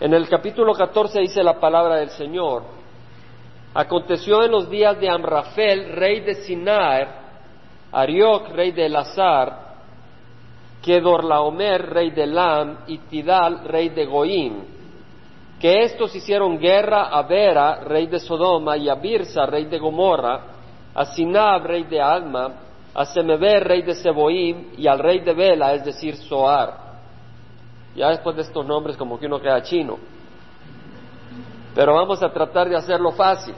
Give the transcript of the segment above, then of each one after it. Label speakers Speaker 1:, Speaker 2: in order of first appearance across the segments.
Speaker 1: En el capítulo 14 dice la palabra del Señor. Aconteció en los días de Amrafel, rey de Sinar, Arioc, rey de Elazar, Kedorlaomer, rey de Lam, y Tidal, rey de Goim, que estos hicieron guerra a Vera, rey de Sodoma, y a Birsa, rey de Gomorra, a Sinab, rey de Alma, a Semeber, rey de Seboim, y al rey de Bela, es decir, Soar. Ya después de estos nombres como que uno queda chino. Pero vamos a tratar de hacerlo fácil.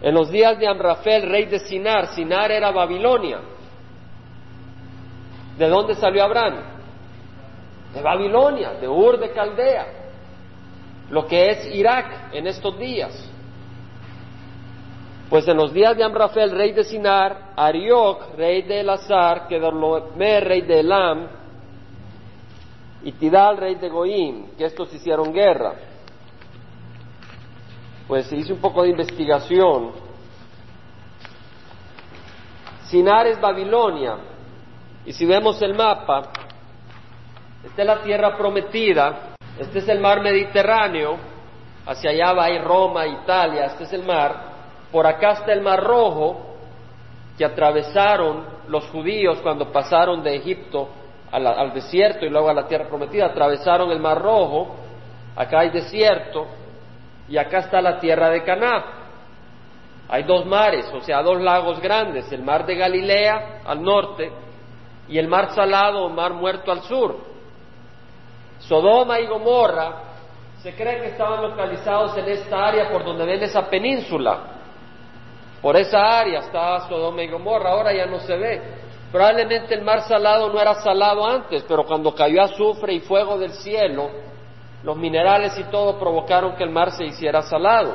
Speaker 1: En los días de Amrafel, rey de Sinar, Sinar era Babilonia. ¿De dónde salió Abraham? De Babilonia, de Ur de Caldea, lo que es Irak en estos días. Pues en los días de Amrafel, rey de Sinar, Arioc, rey de Elazar, Kedorlomer, rey de Elam, y Tidal, rey de Goim, que estos hicieron guerra. Pues hizo un poco de investigación. Sinar es Babilonia, y si vemos el mapa, esta es la tierra prometida, este es el mar Mediterráneo, hacia allá va a ir Roma, Italia, este es el mar, por acá está el mar Rojo, que atravesaron los judíos cuando pasaron de Egipto al, desierto y luego a la tierra prometida, atravesaron el mar Rojo, acá hay desierto, y acá está la tierra de Caná. Hay dos mares, o sea, dos lagos grandes, el mar de Galilea al norte y el mar salado o mar muerto al sur. Sodoma y Gomorra se cree que estaban localizados en esta área por donde ven esa península. Por esa área estaba Sodoma y Gomorra, ahora ya no se ve. Probablemente el mar salado no era salado antes, pero cuando cayó azufre y fuego del cielo, los minerales y todo provocaron que el mar se hiciera salado.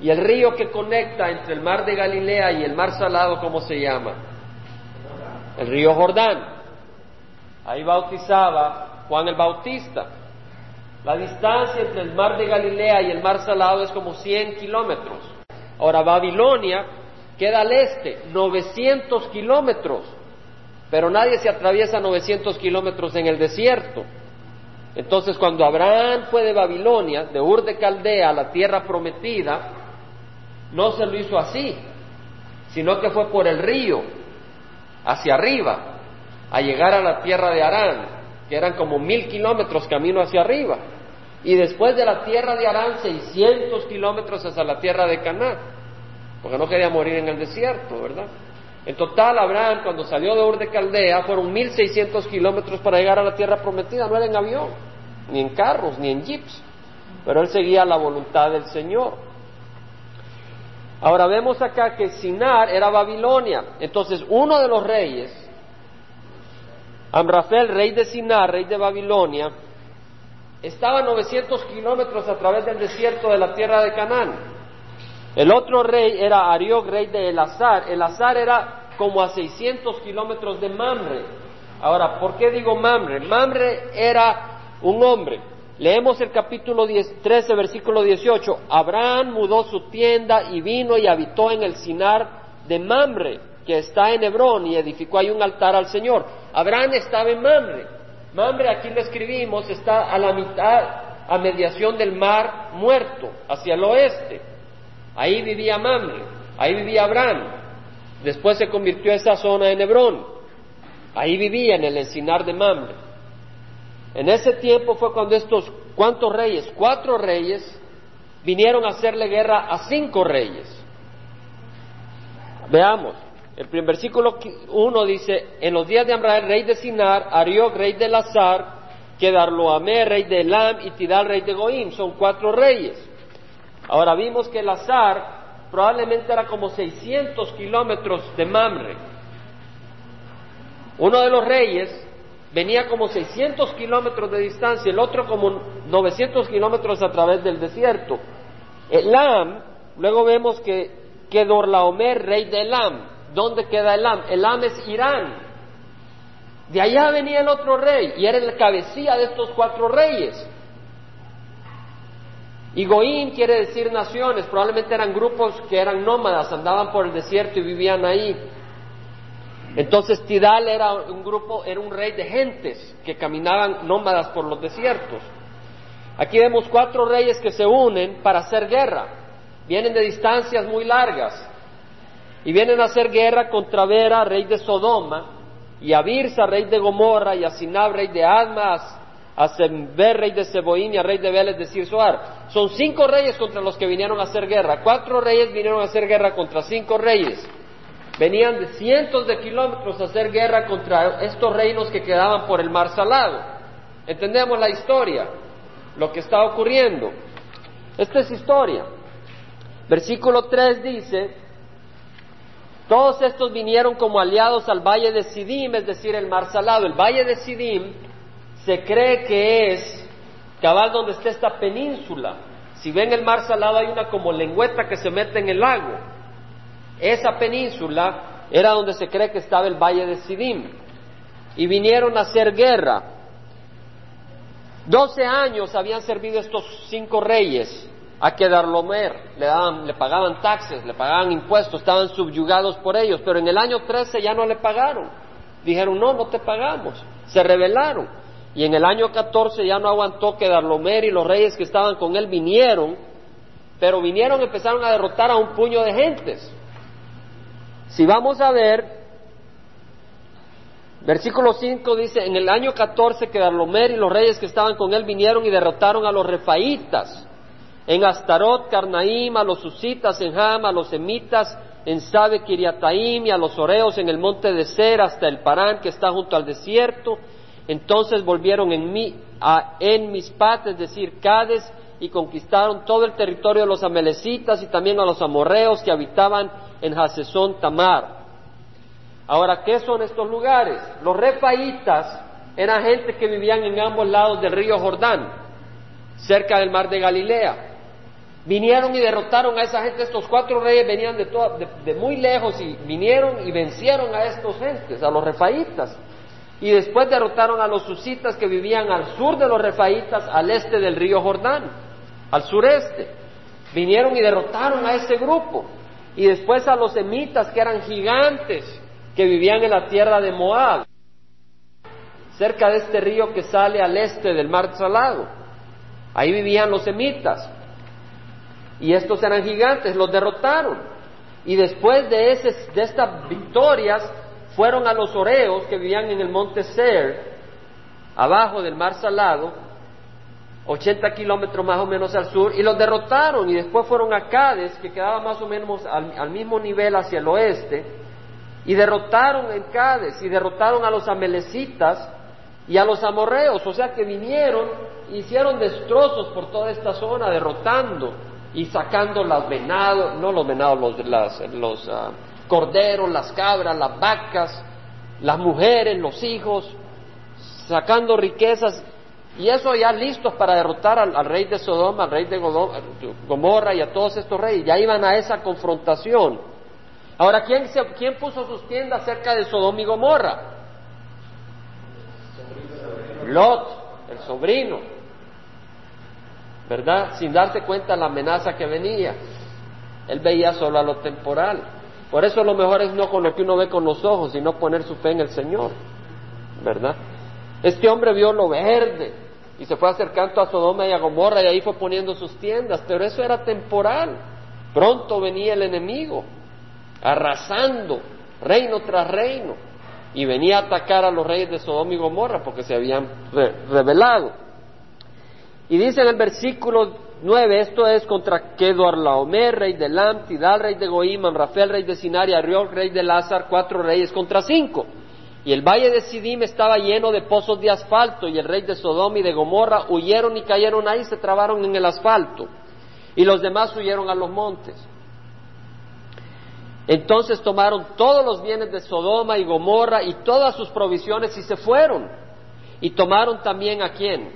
Speaker 1: Y el río que conecta entre el mar de Galilea y el mar salado, ¿cómo se llama? El río Jordán. Ahí bautizaba Juan el Bautista. La distancia entre el mar de Galilea y el mar salado es como 100 kilómetros. Ahora Babilonia queda al este, 900 kilómetros, pero nadie se atraviesa 900 kilómetros en el desierto. Entonces, cuando Abraham fue de Babilonia, de Ur de Caldea, a la tierra prometida, no se lo hizo así, sino que fue por el río, hacia arriba, a llegar a la tierra de Arán, que eran como mil kilómetros camino hacia arriba. Y después de la tierra de Arán, 600 kilómetros hasta la tierra de Caná, porque no quería morir en el desierto, ¿verdad? En total, Abraham, cuando salió de Ur de Caldea, fueron 1600 kilómetros para llegar a la tierra prometida, no era en avión, ni en carros, ni en jeeps, pero él seguía la voluntad del Señor. Ahora vemos acá que Sinar era Babilonia, entonces uno de los reyes, Amrafel, rey de Sinar, rey de Babilonia, estaba a 900 kilómetros a través del desierto de la tierra de Canaán. El otro rey era Arioc, rey de Elazar. Elazar era como a 600 kilómetros de Mamre. Ahora, ¿por qué digo Mamre? Mamre era un hombre. Leemos el capítulo 13, versículo 18. Abraham mudó su tienda y vino y habitó en el Sinar de Mamre, que está en Hebrón, y edificó ahí un altar al Señor. Abraham estaba en Mamre. Mamre, aquí lo escribimos, está a la mitad, a mediación del mar muerto, hacia el oeste. Ahí vivía Mamre, ahí vivía Abraham. Después se convirtió esa zona en Hebrón. Ahí vivía en el encinar de Mamre. En ese tiempo fue cuando estos, ¿cuántos reyes? Cuatro reyes vinieron a hacerle guerra a cinco reyes. Veamos, el primer versículo 1 dice, en los días de Amrael, rey de Sinar, Arioc, rey de Lazar, Kedarloamé, rey de Elam, y Tidal, rey de Goim, son cuatro reyes. Ahora vimos que el azar probablemente era como 600 kilómetros de Mamre. Uno de los reyes venía como 600 kilómetros de distancia, el otro como 900 kilómetros a través del desierto. Elam, luego vemos que, que Dorlaomer, rey de Elam. ¿Dónde queda Elam? Elam es Irán. De allá venía el otro rey y era el cabecilla de estos cuatro reyes. Y Goim quiere decir naciones, probablemente eran grupos que eran nómadas, andaban por el desierto y vivían ahí. Entonces Tidal era un grupo, era un rey de gentes que caminaban nómadas por los desiertos. Aquí vemos cuatro reyes que se unen para hacer guerra. Vienen de distancias muy largas y vienen a hacer guerra contra Vera, rey de Sodoma, y a Birsa, rey de Gomorra, y a Sinab, rey de Adma, a Sember, rey de Seboín, y a rey de Vélez de Sirsoar. Son cinco reyes contra los que vinieron a hacer guerra. Cuatro reyes vinieron a hacer guerra contra cinco reyes. Venían de cientos de kilómetros a hacer guerra contra estos reinos que quedaban por el mar salado. Entendemos la historia, lo que está ocurriendo. Esta es historia. Versículo 3 dice, todos estos vinieron como aliados al valle de Sidim, es decir, el mar salado. El valle de Sidim se cree que es cabal donde está esta península. Si ven el mar salado hay una como lengüeta que se mete en el lago. Esa península era donde se cree que estaba el valle de Sidim. Y vinieron a hacer guerra. Doce años habían servido estos cinco reyes a Kedarlomer, le, daban, le pagaban taxes, le pagaban impuestos, estaban subyugados por ellos, pero en el año 13 ya no le pagaron. Dijeron, no, no te pagamos. Se rebelaron. Y en el año 14 ya no aguantó Kedarlomer y los reyes que estaban con él vinieron, pero vinieron y empezaron a derrotar a un puño de gentes. Si vamos a ver, versículo 5 dice, en el año 14 Kedarlomer y los reyes que estaban con él vinieron y derrotaron a los refaitas en Astarot, Carnaim, a los susitas en Ham, a los semitas en Sabe, Kiriataim y a los oreos en el monte de Ser hasta el Parán que está junto al desierto. Entonces volvieron en, mi, a, en es decir, Cades, y conquistaron todo el territorio de los amelecitas y también a los amorreos que habitaban en Hasesón Tamar. Ahora, ¿qué son estos lugares? Los refaitas eran gente que vivían en ambos lados del río Jordán, cerca del mar de Galilea. Vinieron y derrotaron a esa gente, estos cuatro reyes venían de, de, muy lejos y vinieron y vencieron a estos gentes, a los refaitas. Y después derrotaron a los susitas que vivían al sur de los refaitas, al este del río Jordán, al sureste. Vinieron y derrotaron a ese grupo. Y después a los emitas que eran gigantes, que vivían en la tierra de Moab, cerca de este río que sale al este del mar salado. Ahí vivían los emitas. Y estos eran gigantes, los derrotaron. Y después de, de estas victorias, fueron a los oreos que vivían en el monte Ser, abajo del mar salado, 80 kilómetros más o menos al sur, y los derrotaron. Y después fueron a Cádiz, que quedaba más o menos al, al mismo nivel hacia el oeste, y derrotaron en Cádiz, y derrotaron a los amelecitas y a los amorreos. O sea que vinieron, hicieron destrozos por toda esta zona, derrotando y sacando los venados, no los venados, los, los ah, corderos, las cabras, las vacas, las mujeres, los hijos, sacando riquezas, y eso ya listos para derrotar al, rey de Sodoma, al rey de Gomorra y a todos estos reyes, ya iban a esa confrontación. Ahora, ¿quién, ¿quién puso sus tiendas cerca de Sodoma y Gomorra? Lot, el sobrino. ¿verdad? Sin darse cuenta la amenaza que venía. Él veía solo a lo temporal. Por eso lo mejor es no con lo que uno ve con los ojos, sino poner su fe en el Señor, ¿verdad? Este hombre vio lo verde y se fue acercando a Sodoma y a Gomorra y ahí fue poniendo sus tiendas, pero eso era temporal. Pronto venía el enemigo, arrasando reino tras reino, y venía a atacar a los reyes de Sodoma y Gomorra porque se habían rebelado. Y dice en el versículo 9, esto es contra Kedor Laomer, rey de Lam, Tidal, rey de Goim, Rafael, rey de Sinaria, Ariol, rey de Lázar, cuatro reyes contra cinco. Y el valle de Sidim estaba lleno de pozos de asfalto, y el rey de Sodoma y de Gomorra huyeron y cayeron ahí, se trabaron en el asfalto. Y los demás huyeron a los montes. Entonces tomaron todos los bienes de Sodoma y Gomorra y todas sus provisiones y se fueron. Y tomaron también a quién?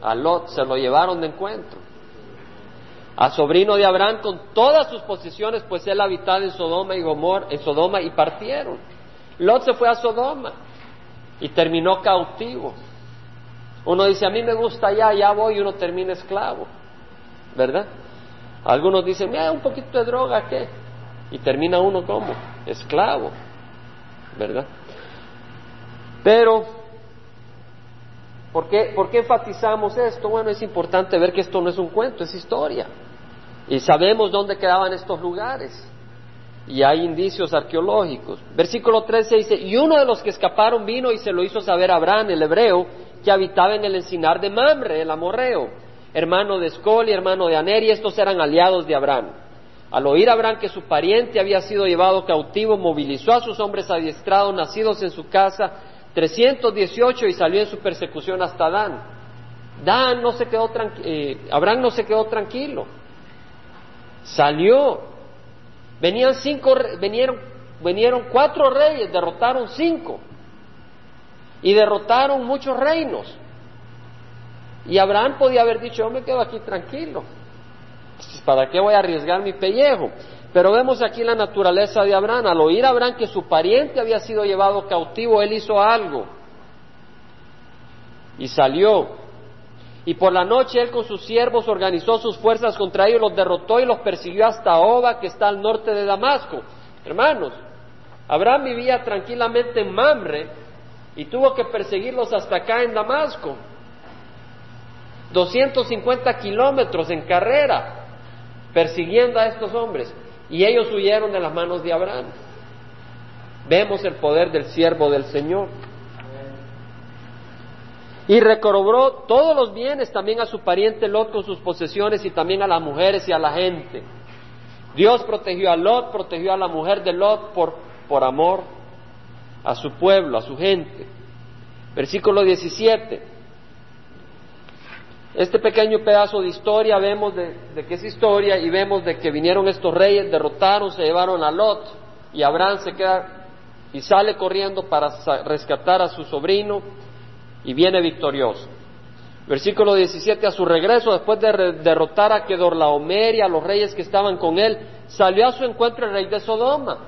Speaker 1: A Lot se lo llevaron de encuentro. A sobrino de Abraham con todas sus posiciones, pues él habitaba en Sodoma y Gomorra, en Sodoma y partieron. Lot se fue a Sodoma y terminó cautivo. Uno dice, a mí me gusta allá, ya voy y uno termina esclavo, ¿verdad? Algunos dicen, mira, un poquito de droga, ¿qué? Y termina uno como esclavo, ¿verdad? Pero, ¿por qué, ¿por qué enfatizamos esto? Bueno, es importante ver que esto no es un cuento, es historia. Y sabemos dónde quedaban estos lugares. Y hay indicios arqueológicos. Versículo 13 dice, y uno de los que escaparon vino y se lo hizo saber a Abraham, el hebreo, que habitaba en el encinar de Mamre, el amorreo, hermano de Escol y hermano de Aner, y estos eran aliados de Abraham. Al oír Abraham que su pariente había sido llevado cautivo, movilizó a sus hombres adiestrados, nacidos en su casa, 318, y salió en su persecución hasta Dan. Dan no se quedó eh, Abraham no se quedó tranquilo. Salió. Venían cinco, vinieron, cuatro reyes, derrotaron cinco. Y derrotaron muchos reinos. Y Abraham podía haber dicho, yo me quedo aquí tranquilo. ¿Para qué voy a arriesgar mi pellejo? Pero vemos aquí la naturaleza de Abraham. Al oír Abraham que su pariente había sido llevado cautivo, él hizo algo. Y salió. Y por la noche él con sus siervos organizó sus fuerzas contra ellos, los derrotó y los persiguió hasta Oba, que está al norte de Damasco. Hermanos, Abraham vivía tranquilamente en Mamre y tuvo que perseguirlos hasta acá en Damasco. 250 kilómetros en carrera persiguiendo a estos hombres y ellos huyeron de las manos de Abraham. Vemos el poder del siervo del Señor. Y recobró todos los bienes también a su pariente Lot con sus posesiones y también a las mujeres y a la gente. Dios protegió a Lot, protegió a la mujer de Lot por, por amor a su pueblo, a su gente. Versículo 17. Este pequeño pedazo de historia vemos de, que es historia y vemos de que vinieron estos reyes, derrotaron, se llevaron a Lot y Abraham se queda y sale corriendo para rescatar a su sobrino y viene victorioso. Versículo 17, a su regreso, después de derrotar a Kedorlaomer y a los reyes que estaban con él, salió a su encuentro el rey de Sodoma.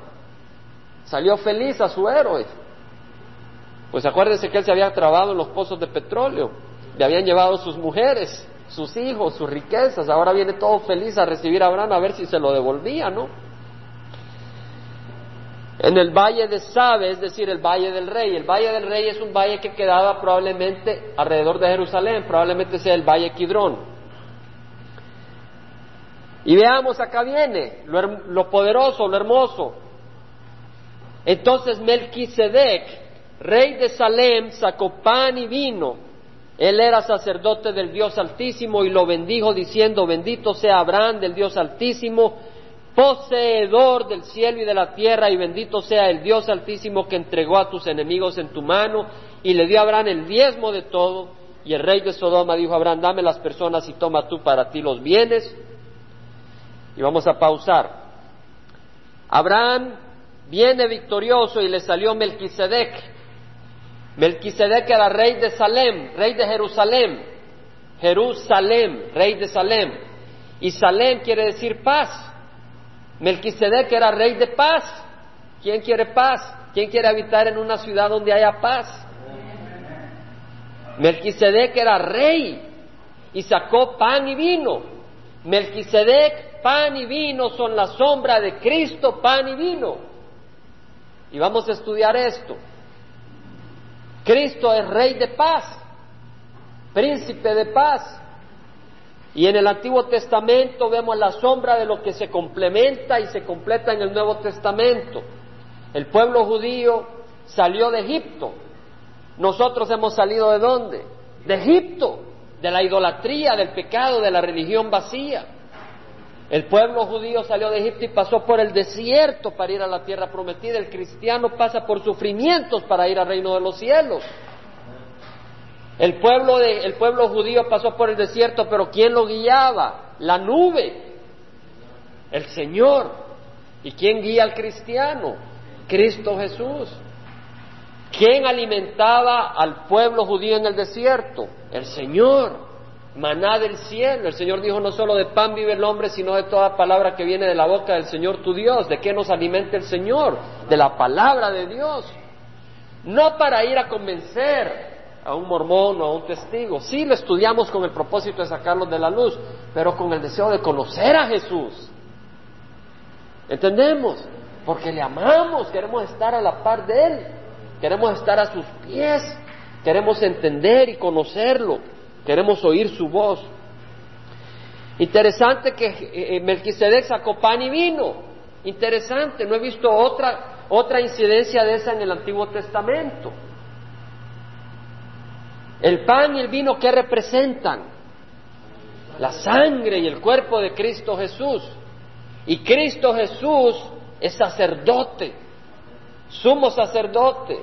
Speaker 1: Salió feliz a su héroe. Pues acuérdense que él se había trabado en los pozos de petróleo le habían llevado sus mujeres, sus hijos, sus riquezas, ahora viene todo feliz a recibir a Abraham a ver si se lo devolvía, ¿no? En el valle de Sabe, es decir, el valle del rey. El valle del rey es un valle que quedaba probablemente alrededor de Jerusalén, probablemente sea el valle Kidrón. Y veamos, acá viene lo, lo poderoso, lo hermoso. Entonces Melquisedec, rey de Salem, sacó pan y vino él era sacerdote del Dios Altísimo y lo bendijo diciendo, bendito sea Abraham del Dios Altísimo, poseedor del cielo y de la tierra, y bendito sea el Dios Altísimo que entregó a tus enemigos en tu mano, y le dio a Abraham el diezmo de todo, y el rey de Sodoma dijo Abraham, dame las personas y toma tú para ti los bienes. Y vamos a pausar. Abraham viene victorioso y le salió Melquisedec, Melquisedec era rey de Salem, rey de Jerusalén. Jerusalén, rey de Salem. Y Salem quiere decir paz. Melquisedec era rey de paz. ¿Quién quiere paz? ¿Quién quiere habitar en una ciudad donde haya paz? Melquisedec era rey y sacó pan y vino. Melquisedec, pan y vino son la sombra de Cristo, pan y vino. Y vamos a estudiar esto. Cristo es rey de paz, príncipe de paz. Y en el Antiguo Testamento vemos la sombra de lo que se complementa y se completa en el Nuevo Testamento. El pueblo judío salió de Egipto. Nosotros hemos salido de dónde? De Egipto, de la idolatría, del pecado, de la religión vacía. El pueblo judío salió de Egipto y pasó por el desierto para ir a la tierra prometida. El cristiano pasa por sufrimientos para ir al reino de los cielos. El pueblo, de, el pueblo judío pasó por el desierto, pero ¿quién lo guiaba? La nube, el Señor. ¿Y quién guía al cristiano? Cristo Jesús. ¿Quién alimentaba al pueblo judío en el desierto? El Señor maná del cielo. El Señor dijo, no solo de pan vive el hombre, sino de toda palabra que viene de la boca del Señor tu Dios. ¿De qué nos alimenta el Señor? De la palabra de Dios. No para ir a convencer a un mormón o a un testigo. Sí lo estudiamos con el propósito de sacarlos de la luz, pero con el deseo de conocer a Jesús. ¿Entendemos? Porque le amamos, queremos estar a la par de Él. queremos estar a sus pies, queremos entender y conocerlo, queremos oír su voz. Interesante que eh, eh, Melquisedec sacó pan y vino. Interesante, no he visto otra, otra incidencia de esa en el Antiguo Testamento. El pan y el vino, ¿qué representan? La sangre y el cuerpo de Cristo Jesús. Y Cristo Jesús es sacerdote, sumo sacerdote.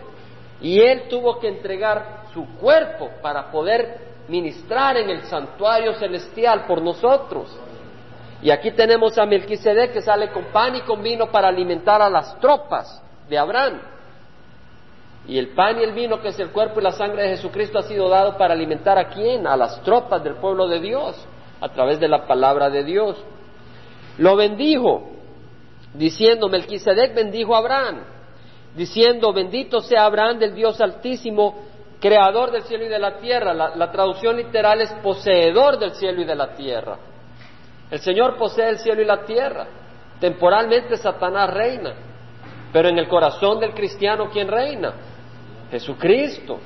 Speaker 1: Y Él tuvo que entregar su cuerpo para poder ministrar en el santuario celestial por nosotros. Y aquí tenemos a Melquisedec que sale con pan y con vino para alimentar a las tropas de Abraham. Y el pan y el vino, que es el cuerpo y la sangre de Jesucristo, ha sido dado para alimentar a quién? A las tropas del pueblo de Dios, a través de la palabra de Dios. Lo bendijo, diciendo, Melquisedec bendijo a Abraham, diciendo, bendito sea Abraham del Dios Altísimo, creador del cielo y de la tierra. La, traducción literal es poseedor del cielo y de la tierra. El Señor posee el cielo y la tierra. Temporalmente Satanás reina, pero en el corazón del cristiano, ¿quién reina? Jesucristo.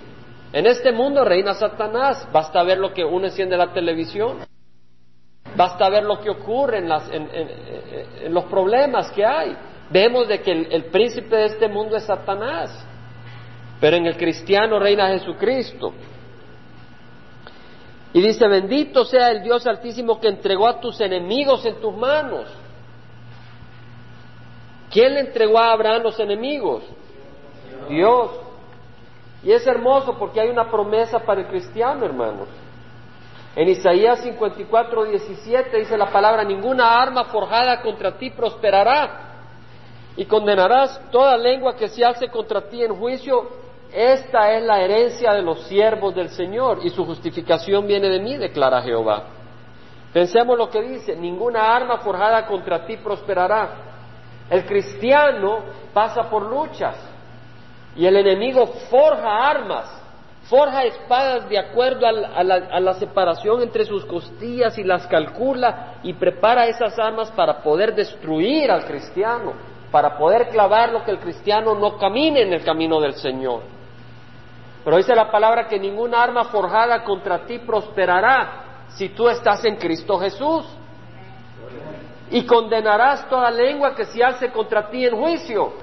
Speaker 1: En este mundo reina Satanás. Basta ver lo que uno enciende la televisión. Basta ver lo que ocurre en, los problemas que hay. Vemos de que el príncipe de este mundo es Satanás. Pero en el cristiano reina Jesucristo. Y dice, bendito sea el Dios altísimo que entregó a tus enemigos en tus manos. ¿Quién le entregó a Abraham los enemigos? Dios. Y es hermoso porque hay una promesa para el cristiano, hermanos. En Isaías 54, 17 dice la palabra, ninguna arma forjada contra ti prosperará y condenarás toda lengua que se alce contra ti en juicio esta es la herencia de los siervos del Señor y su justificación viene de mí, declara Jehová. Pensemos lo que dice, ninguna arma forjada contra ti prosperará. El cristiano pasa por luchas y el enemigo forja armas, forja espadas de acuerdo a la, separación entre sus costillas y las calcula y prepara esas armas para poder destruir al cristiano, para poder clavar lo que el cristiano no camine en el camino del Señor. Pero dice la palabra que ninguna arma forjada contra ti prosperará si tú estás en Cristo Jesús. Y condenarás toda lengua que se hace contra ti en juicio.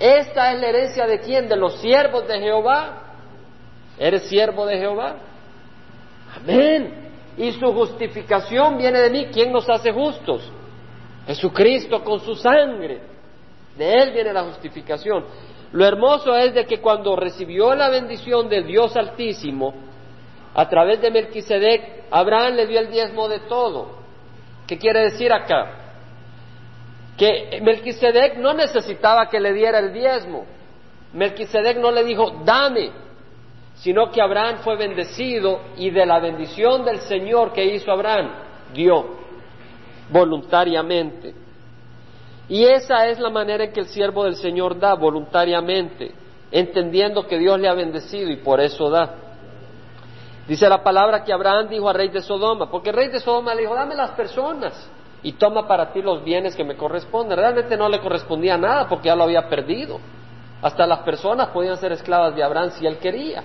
Speaker 1: Esta es la herencia de quién? De los siervos de Jehová. ¿Eres siervo de Jehová? Amén. Y su justificación viene de mí. ¿Quién nos hace justos? Jesucristo con su sangre. De Él viene la justificación. Lo hermoso es de que cuando recibió la bendición del Dios Altísimo, a través de Melquisedec, Abraham le dio el diezmo de todo. ¿Qué quiere decir acá? Que Melquisedec no necesitaba que le diera el diezmo. Melquisedec no le dijo, dame, sino que Abraham fue bendecido y de la bendición del Señor que hizo Abraham, dio voluntariamente. Y esa es la manera en que el siervo del Señor da voluntariamente, entendiendo que Dios le ha bendecido y por eso da. Dice la palabra que Abraham dijo al rey de Sodoma, porque el rey de Sodoma le dijo, dame las personas y toma para ti los bienes que me corresponden. Realmente no le correspondía nada porque ya lo había perdido. Hasta las personas podían ser esclavas de Abraham si él quería.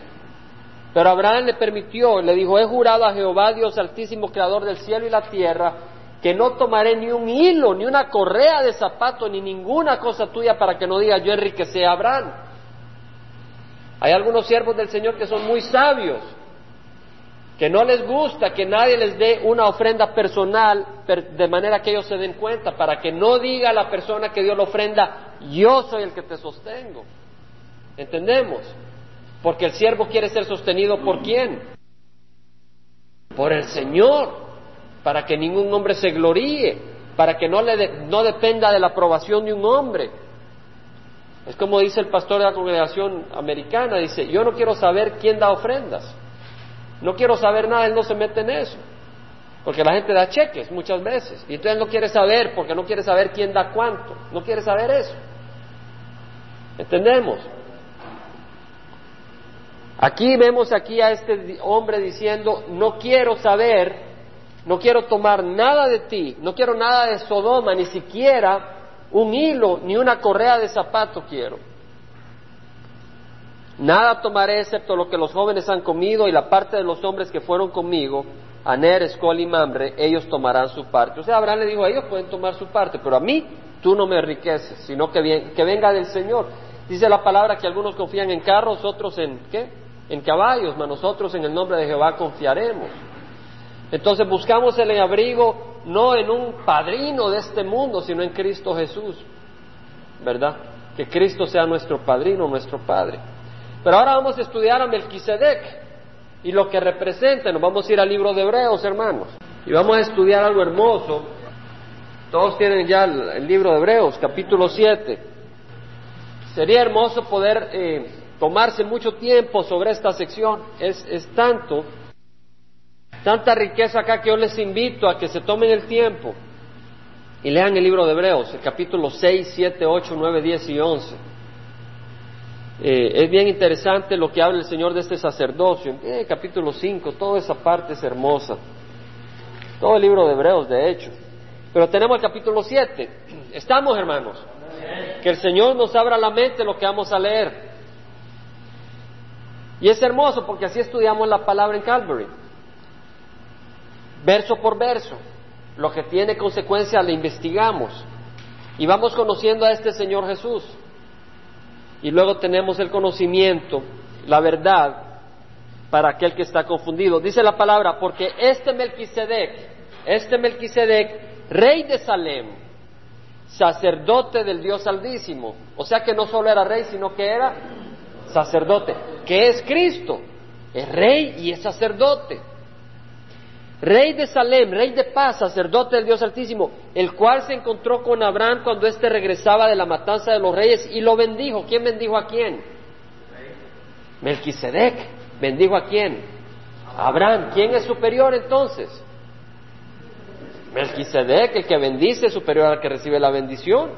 Speaker 1: Pero Abraham le permitió, le dijo, he jurado a Jehová, Dios altísimo, creador del cielo y la tierra, que no tomaré ni un hilo, ni una correa de zapato, ni ninguna cosa tuya para que no diga yo enriquecí a Abraham. Hay algunos siervos del Señor que son muy sabios, que no les gusta que nadie les dé una ofrenda personal de manera que ellos se den cuenta, para que no diga la persona que dio la ofrenda, yo soy el que te sostengo. ¿Entendemos? Porque el siervo quiere ser sostenido por quién? Por el Señor para que ningún hombre se gloríe, para que no, le no dependa de la aprobación de un hombre. Es como dice el pastor de la congregación americana, dice, yo no quiero saber quién da ofrendas, no quiero saber nada, él no se mete en eso, porque la gente da cheques muchas veces, y entonces no quiere saber, porque no quiere saber quién da cuánto, no quiere saber eso. ¿Entendemos? Aquí vemos aquí a este hombre diciendo, no quiero saber no quiero tomar nada de ti, no quiero nada de Sodoma, ni siquiera un hilo, ni una correa de zapato quiero. Nada tomaré excepto lo que los jóvenes han comido y la parte de los hombres que fueron conmigo, Aner, Escol y Mamre, ellos tomarán su parte. O sea, Abraham le dijo, ellos pueden tomar su parte, pero a mí tú no me enriqueces, sino que, que venga del Señor. Dice la palabra que algunos confían en carros, otros en qué? En caballos, mas nosotros en el nombre de Jehová confiaremos. Entonces buscamos el abrigo no en un padrino de este mundo, sino en Cristo Jesús, ¿verdad? Que Cristo sea nuestro padrino, nuestro Padre. Pero ahora vamos a estudiar a Melquisedec y lo que representa. Nos vamos a ir al libro de Hebreos, hermanos. Y vamos a estudiar algo hermoso. Todos tienen ya el, libro de Hebreos, capítulo 7. Sería hermoso poder eh, tomarse mucho tiempo sobre esta sección. Es, es tanto, tanta riqueza acá que yo les invito a que se tomen el tiempo y lean el libro de Hebreos, el capítulo 6, 7, 8, 9, 10 y 11. Eh, es bien interesante lo que habla el Señor de este sacerdocio. Eh, capítulo 5, toda esa parte es hermosa. Todo el libro de Hebreos, de hecho. Pero tenemos el capítulo 7. ¿Estamos, hermanos? Que el Señor nos abra la mente lo que vamos a leer. Y es hermoso porque así estudiamos la palabra en Calvary. Verso por verso. Lo que tiene consecuencia le investigamos. Y vamos conociendo a este Señor Jesús y luego tenemos el conocimiento, la verdad, para aquel que está confundido. Dice la palabra, porque este Melquisedec, este Melquisedec, rey de Salem, sacerdote del Dios Altísimo, o sea que no solo era rey, sino que era sacerdote, que es Cristo, es rey y es sacerdote. Rey de Salem, rey de paz, sacerdote del Dios Altísimo, el cual se encontró con Abraham cuando éste regresaba de la matanza de los reyes y lo bendijo. ¿Quién bendijo a quién? Melquisedec. ¿Bendijo a quién? Abraham. ¿Quién es superior entonces? Melquisedec, el que bendice, es superior al que recibe la bendición.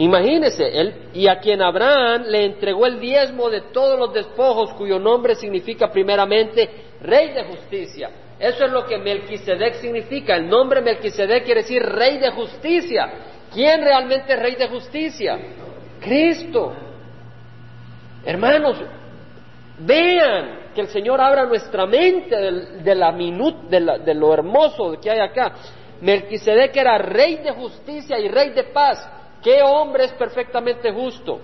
Speaker 1: Imagínese, él, y a quien Abraham le entregó el diezmo de todos los despojos, cuyo nombre significa primeramente Rey de Justicia. Eso es lo que Melquisedec significa. El nombre Melquisedec quiere decir rey de justicia. ¿Quién realmente es rey de justicia? Cristo. Hermanos, vean que el Señor abra nuestra mente de, la de, de lo hermoso que hay acá. Melquisedec era rey de justicia y rey de paz. ¿Qué hombre es perfectamente justo?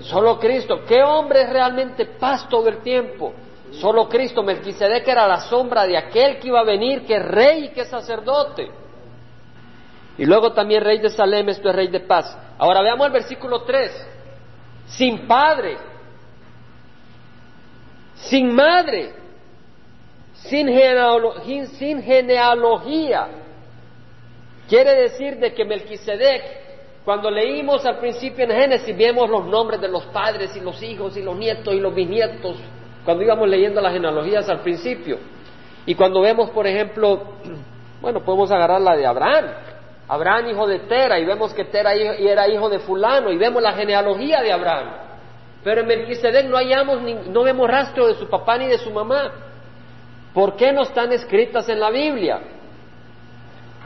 Speaker 1: Solo Cristo. ¿Qué hombre es realmente paz todo el tiempo? Solo Cristo, Melquisedec era la sombra de aquel que iba a venir, que es rey y que sacerdote. Y luego también rey de Salem, esto es rey de paz. Ahora veamos el versículo 3. Sin padre, sin madre, sin, sin genealogía. Quiere decir de que Melquisedec, cuando leímos al principio en Génesis, vemos los nombres de los padres y los hijos y los nietos y los bisnietos cuando íbamos leyendo las genealogías al principio. Y cuando vemos, por ejemplo, bueno, podemos agarrar la de Abraham. Abraham hijo de Tera y vemos que Tera era hijo de fulano y vemos la genealogía de Abraham. Pero en Melquisedec no hallamos ni, no vemos rastro de su papá ni de su mamá. ¿Por qué no están escritas en la Biblia?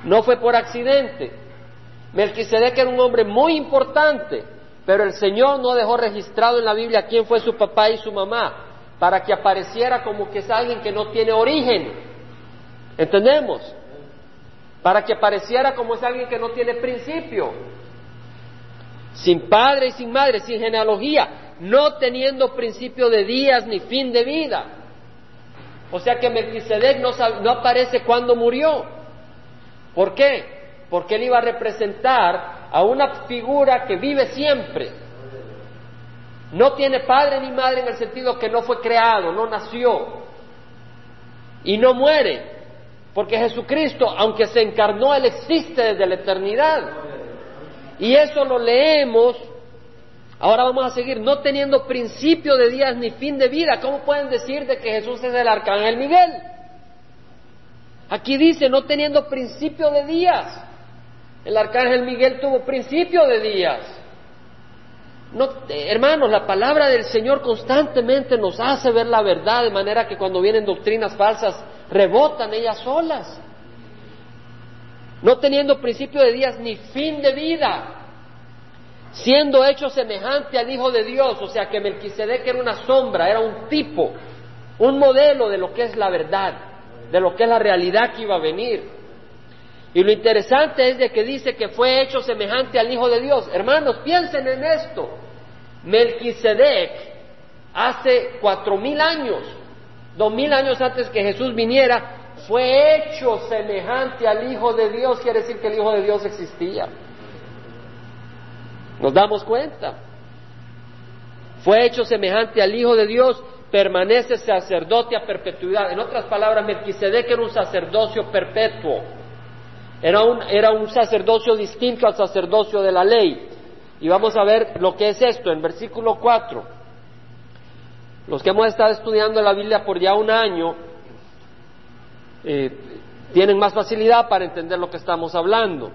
Speaker 1: No fue por accidente. Melquisedec era un hombre muy importante, pero el Señor no dejó registrado en la Biblia quién fue su papá y su mamá para que apareciera como que es alguien que no tiene origen. ¿Entendemos? Para que apareciera como es alguien que no tiene principio. Sin padre y sin madre, sin genealogía, no teniendo principio de días ni fin de vida. O sea que Melquisedec no, no aparece cuando murió. ¿Por qué? Porque él iba a representar a una figura que vive siempre no tiene padre ni madre en el sentido que no fue creado, no nació y no muere, porque Jesucristo, aunque se encarnó, Él existe desde la eternidad. Y eso lo leemos, ahora vamos a seguir, no teniendo principio de días ni fin de vida. ¿Cómo pueden decir de que Jesús es el arcángel Miguel? Aquí dice, no teniendo principio de días. El arcángel Miguel tuvo principio de días. No, hermanos, la palabra del Señor constantemente nos hace ver la verdad de manera que cuando vienen doctrinas falsas rebotan ellas solas. No teniendo principio de días ni fin de vida, siendo hecho semejante al Hijo de Dios, o sea que Melquisedec era una sombra, era un tipo, un modelo de lo que es la verdad, de lo que es la realidad que iba a venir. Y lo interesante es de que dice que fue hecho semejante al Hijo de Dios. Hermanos, piensen en esto. Melquisedec, hace cuatro mil años, dos mil años antes que Jesús viniera, fue hecho semejante al Hijo de Dios, quiere decir que el Hijo de Dios existía. ¿Nos damos cuenta? Fue hecho semejante al Hijo de Dios, permanece sacerdote a perpetuidad. En otras palabras, Melquisedec era un sacerdocio perpetuo. Era un, era un sacerdocio distinto al sacerdocio de la ley. Y vamos a ver lo que es esto en versículo 4. Los que hemos estado estudiando la Biblia por ya un año eh, tienen más facilidad para entender lo que estamos hablando,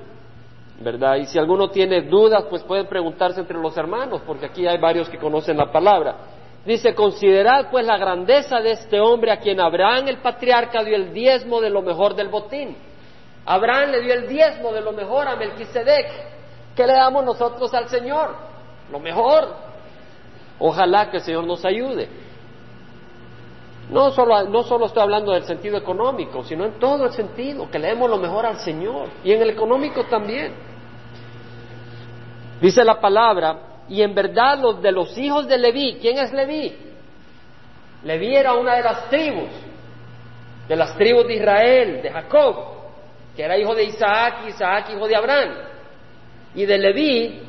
Speaker 1: ¿verdad? Y si alguno tiene dudas, pues pueden preguntarse entre los hermanos, porque aquí hay varios que conocen la palabra. Dice, considerad pues la grandeza de este hombre a quien Abraham el patriarca dio el diezmo de lo mejor del botín. Abraham le dio el diezmo de lo mejor a Melquisedec. ¿Qué le damos nosotros al Señor? Lo mejor. Ojalá que el Señor nos ayude. No solo, no solo estoy hablando del sentido económico, sino en todo el sentido, que le demos lo mejor al Señor. Y en el económico también. Dice la palabra, y en verdad los de los hijos de Leví, ¿quién es Leví? Leví era una de las tribus, de las tribus de Israel, de Jacob, que era hijo de Isaac, Isaac hijo de Abraham. Y de Leví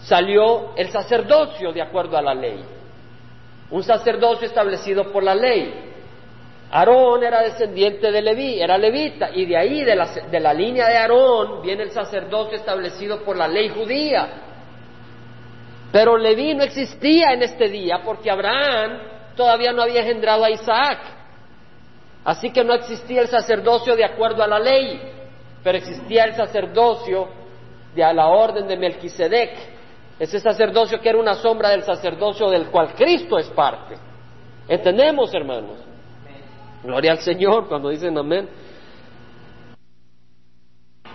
Speaker 1: salió el sacerdocio de acuerdo a la ley. Un sacerdocio establecido por la ley. Aarón era descendiente de Leví, era levita, y de ahí, de la, de la línea de Aarón, viene el sacerdocio establecido por la ley judía. Pero Leví no existía en este día porque Abraham todavía no había engendrado a Isaac. Así que no existía el sacerdocio de acuerdo a la ley, pero existía el sacerdocio de a la orden de Melquisedec, ese sacerdocio que era una sombra del sacerdocio del cual Cristo es parte. ¿Entendemos, hermanos? Gloria al Señor cuando dicen amén.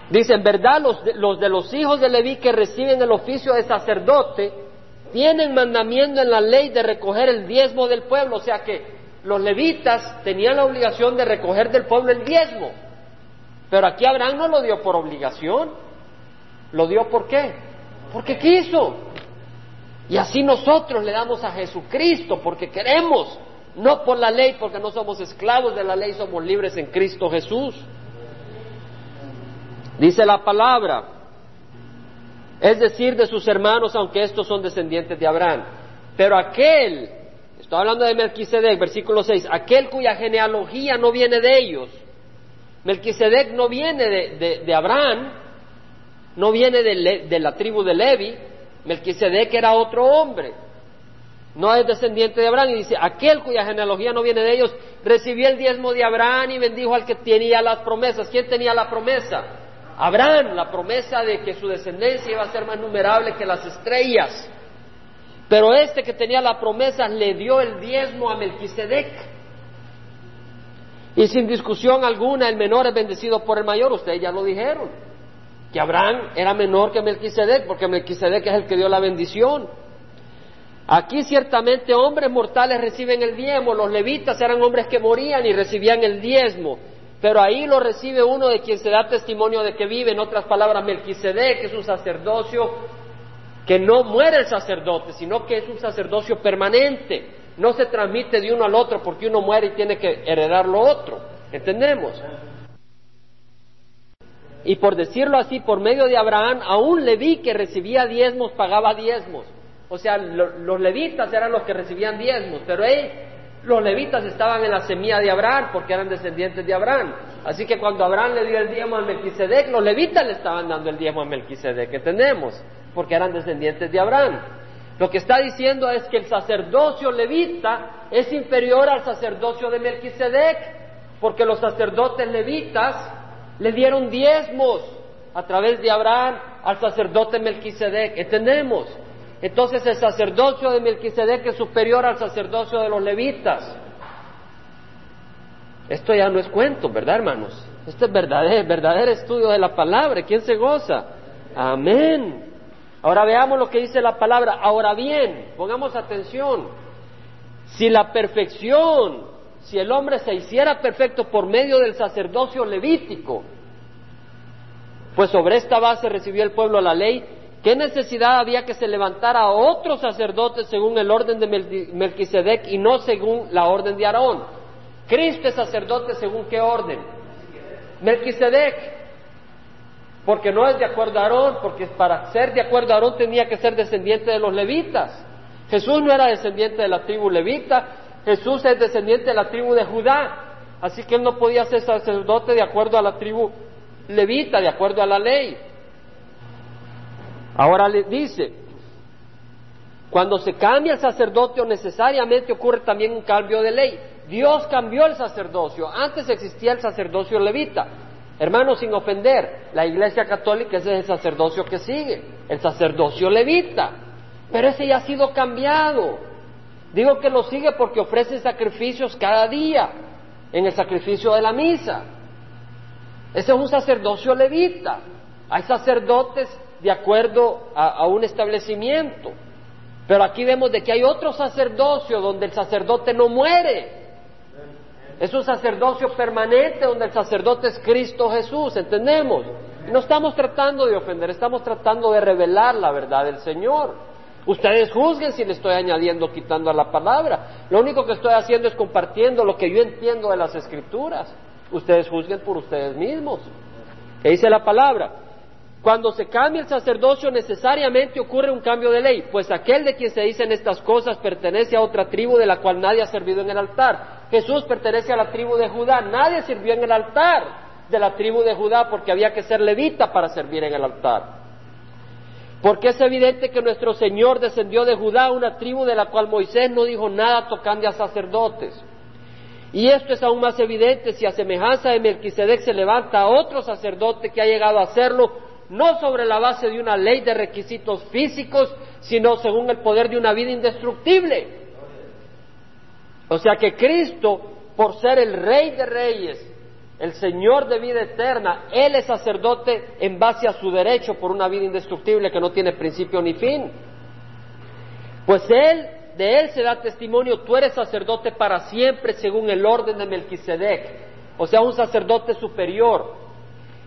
Speaker 1: Dice, en verdad los de, los de los hijos de Leví que reciben el oficio de sacerdote tienen mandamiento en la ley de recoger el diezmo del pueblo, o sea que los levitas tenían la obligación de recoger del pueblo el diezmo, pero aquí Abraham no lo dio por obligación, ¿Lo dio por qué? Porque quiso. Y así nosotros le damos a Jesucristo porque queremos, no por la ley, porque no somos esclavos de la ley, somos libres en Cristo Jesús. Dice la palabra, es decir, de sus hermanos, aunque estos son descendientes de Abraham. Pero aquel, estoy hablando de Melquisedec, versículo 6, aquel cuya genealogía no viene de ellos. Melquisedec no viene de, de, de Abraham, no viene de, la tribu de Levi, Melquisedec era otro hombre, no es descendiente de Abraham, y dice, aquel cuya genealogía no viene de ellos, recibió el diezmo de Abraham y bendijo al que tenía las promesas. ¿Quién tenía la promesa? Abraham, la promesa de que su descendencia iba a ser más numerable que las estrellas. Pero este que tenía la promesa le dio el diezmo a Melquisedec. Y sin discusión alguna, el menor es bendecido por el mayor, ustedes ya lo dijeron que Abraham era menor que Melquisedec, porque Melquisedec es el que dio la bendición. Aquí ciertamente hombres mortales reciben el diezmo, los levitas eran hombres que morían y recibían el diezmo, pero ahí lo recibe uno de quien se da testimonio de que vive, en otras palabras, Melquisedec es un sacerdocio que no muere el sacerdote, sino que es un sacerdocio permanente, no se transmite de uno al otro porque uno muere y tiene que heredar lo otro, ¿entendemos? Y por decirlo así, por medio de Abraham, aún Leví que recibía diezmos pagaba diezmos. O sea, los levitas eran los que recibían diezmos, pero los levitas estaban en la semilla de Abraham porque eran descendientes de Abraham. Así que cuando Abraham le dio el diezmo a Melquisedec, los levitas le estaban dando el diezmo a Melquisedec, ¿entendemos? Porque eran descendientes de Abraham. Lo que está diciendo es que el sacerdocio levita es inferior al sacerdocio de Melquisedec, porque los sacerdotes levitas le dieron diezmos a través de Abraham al sacerdote Melquisedec. ¿Entendemos? Entonces el sacerdocio de Melquisedec es superior al sacerdocio de los levitas. Esto ya no es cuento, ¿verdad, hermanos? Esto es verdadero, verdadero estudio de la palabra. ¿Quién se goza? Amén. Ahora veamos lo que dice la palabra. Ahora bien, pongamos atención. Si la perfección, si el hombre se hiciera perfecto por medio del sacerdocio levítico, pues sobre esta base recibió el pueblo la ley, ¿qué necesidad había que se levantara otro sacerdote según el orden de Melquisedec y no según la orden de Aarón? Cristo es sacerdote según qué orden? Melquisedec. Porque no es de acuerdo a Aarón, porque para ser de acuerdo a Aarón tenía que ser descendiente de los levitas. Jesús no era descendiente de la tribu levita, Jesús es descendiente de la tribu de Judá. Así que él no podía ser sacerdote de acuerdo a la tribu levita, de acuerdo a la ley. Ahora le dice, cuando se cambia el sacerdocio necesariamente ocurre también un cambio de ley. Dios cambió el sacerdocio. Antes existía el sacerdocio levita. Hermanos, sin ofender, la Iglesia Católica es el sacerdocio que sigue, el sacerdocio levita. Pero ese ya ha sido cambiado. Digo que lo sigue porque ofrece sacrificios cada día en el sacrificio de la misa. Ese es un sacerdocio levita. Hay sacerdotes de acuerdo a, un establecimiento. Pero aquí vemos de que hay otro sacerdocio donde el sacerdote no muere. Es un sacerdocio permanente donde el sacerdote es Cristo Jesús, ¿entendemos? No estamos tratando de ofender, estamos tratando de revelar la verdad del Señor. Ustedes juzguen si le estoy añadiendo, quitando a la palabra. Lo único que estoy haciendo es compartiendo lo que yo entiendo de las escrituras. Ustedes juzguen por ustedes mismos. ¿Qué dice la palabra? Cuando se cambia el sacerdocio necesariamente ocurre un cambio de ley, pues aquel de quien se dicen estas cosas pertenece a otra tribu de la cual nadie ha servido en el altar. Jesús pertenece a la tribu de Judá, nadie sirvió en el altar de la tribu de Judá porque había que ser levita para servir en el altar. Porque es evidente que nuestro Señor descendió de Judá, una tribu de la cual Moisés no dijo nada tocando a sacerdotes. Y esto es aún más evidente si a semejanza de Melquisedec se levanta otro sacerdote que ha llegado a hacerlo, no sobre la base de una ley de requisitos físicos, sino según el poder de una vida indestructible. O sea que Cristo, por ser el Rey de Reyes, el Señor de vida eterna, Él es sacerdote en base a su derecho por una vida indestructible que no tiene principio ni fin. Pues Él, de Él se da testimonio, tú eres sacerdote para siempre según el orden de Melquisedec, o sea, un sacerdote superior,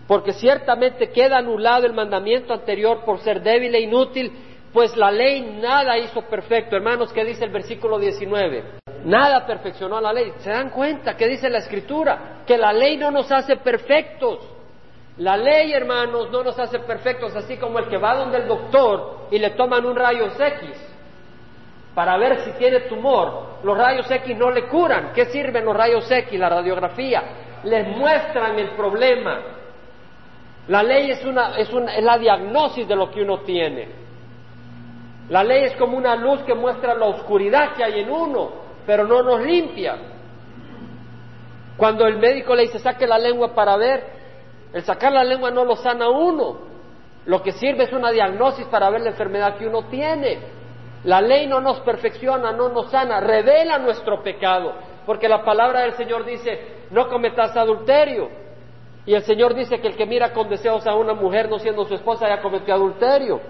Speaker 1: porque ciertamente queda anulado el mandamiento anterior por ser débil e inútil, pues la ley nada hizo perfecto. Hermanos, ¿qué dice el versículo 19? Nada perfeccionó la ley. ¿Se dan cuenta qué dice la escritura? Que la ley no nos hace perfectos. La ley, hermanos, no nos hace perfectos, así como el que va donde el doctor y le toman un rayos X para ver si tiene tumor. Los rayos X no le curan. ¿Qué sirven los rayos X, la radiografía? Les muestran el problema. La ley es, una, es, una, es la diagnosis de lo que uno tiene. La ley es como una luz que muestra la oscuridad que hay en uno pero no nos limpia. Cuando el médico le dice saque la lengua para ver, el sacar la lengua no lo sana uno. Lo que sirve es una diagnosis para ver la enfermedad que uno tiene. La ley no nos perfecciona, no nos sana, revela nuestro pecado. Porque la palabra del Señor dice, no cometas adulterio. Y el Señor dice que el que mira con deseos a una mujer no siendo su esposa ya cometió adulterio.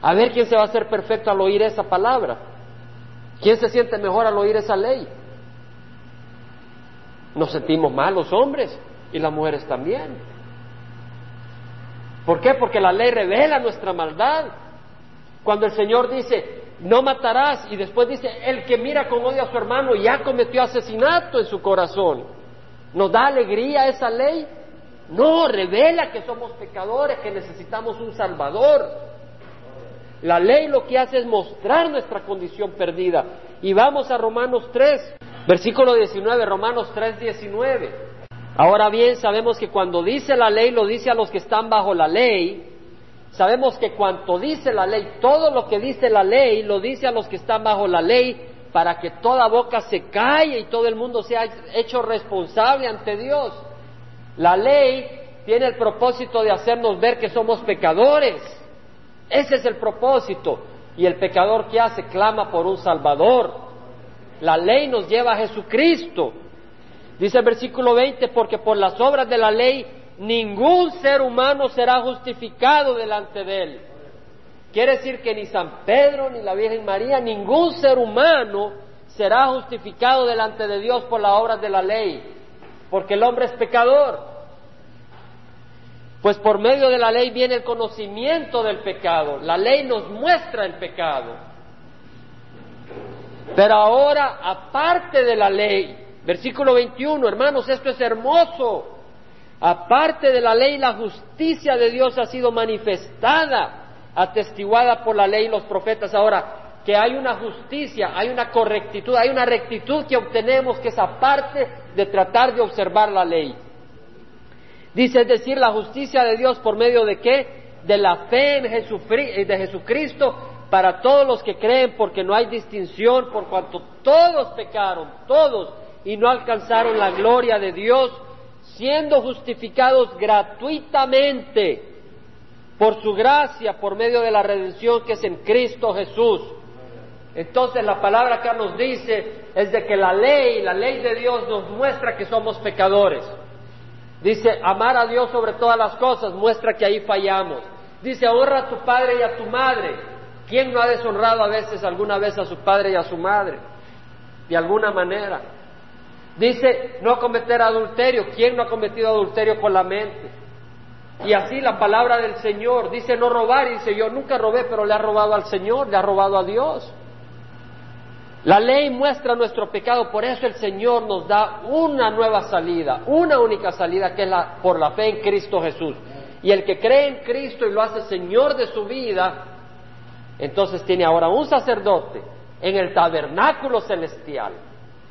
Speaker 1: A ver quién se va a hacer perfecto al oír esa palabra. ¿Quién se siente mejor al oír esa ley? Nos sentimos mal los hombres y las mujeres también. ¿Por qué? Porque la ley revela nuestra maldad. Cuando el Señor dice, no matarás, y después dice, el que mira con odio a su hermano ya cometió asesinato en su corazón. ¿Nos da alegría esa ley? No, revela que somos pecadores, que necesitamos un Salvador. La ley lo que hace es mostrar nuestra condición perdida. Y vamos a Romanos 3, versículo 19, Romanos 3, 19. Ahora bien, sabemos que cuando dice la ley, lo dice a los que están bajo la ley. Sabemos que cuanto dice la ley, todo lo que dice la ley, lo dice a los que están bajo la ley, para que toda boca se calle y todo el mundo sea hecho responsable ante Dios. La ley tiene el propósito de hacernos ver que somos pecadores ese es el propósito. Y el pecador que hace clama por un Salvador. La ley nos lleva a Jesucristo. Dice el versículo 20, porque por las obras de la ley ningún ser humano será justificado delante de él. Quiere decir que ni San Pedro, ni la Virgen María, ningún ser humano será justificado delante de Dios por las obras de la ley, porque el hombre es pecador. Pues por medio de la ley viene el conocimiento del pecado. La ley nos muestra el pecado. Pero ahora, aparte de la ley, versículo 21, hermanos, esto es hermoso. Aparte de la ley, la justicia de Dios ha sido manifestada, atestiguada por la ley y los profetas. Ahora, que hay una justicia, hay una correctitud, hay una rectitud que obtenemos que es aparte de tratar de observar la ley. Dice, es decir, la justicia de Dios por medio de qué? De la fe en eh, de Jesucristo para todos los que creen, porque no hay distinción, por cuanto todos pecaron, todos, y no alcanzaron la gloria de Dios, siendo justificados gratuitamente por su gracia, por medio de la redención que es en Cristo Jesús. Entonces la palabra que nos dice es de que la ley, la ley de Dios nos muestra que somos pecadores. Dice, amar a Dios sobre todas las cosas muestra que ahí fallamos. Dice, honra a tu padre y a tu madre. ¿Quién no ha deshonrado a veces, alguna vez a su padre y a su madre? De alguna manera. Dice no cometer adulterio. ¿Quién no ha cometido adulterio con la mente? Y así la palabra del Señor dice no robar. Y dice yo nunca robé, pero le ha robado al Señor, le ha robado a Dios. La ley muestra nuestro pecado, por eso el Señor nos da una nueva salida, una única salida que es la, por la fe en Cristo Jesús. Y el que cree en Cristo y lo hace Señor de su vida, entonces tiene ahora un sacerdote en el tabernáculo celestial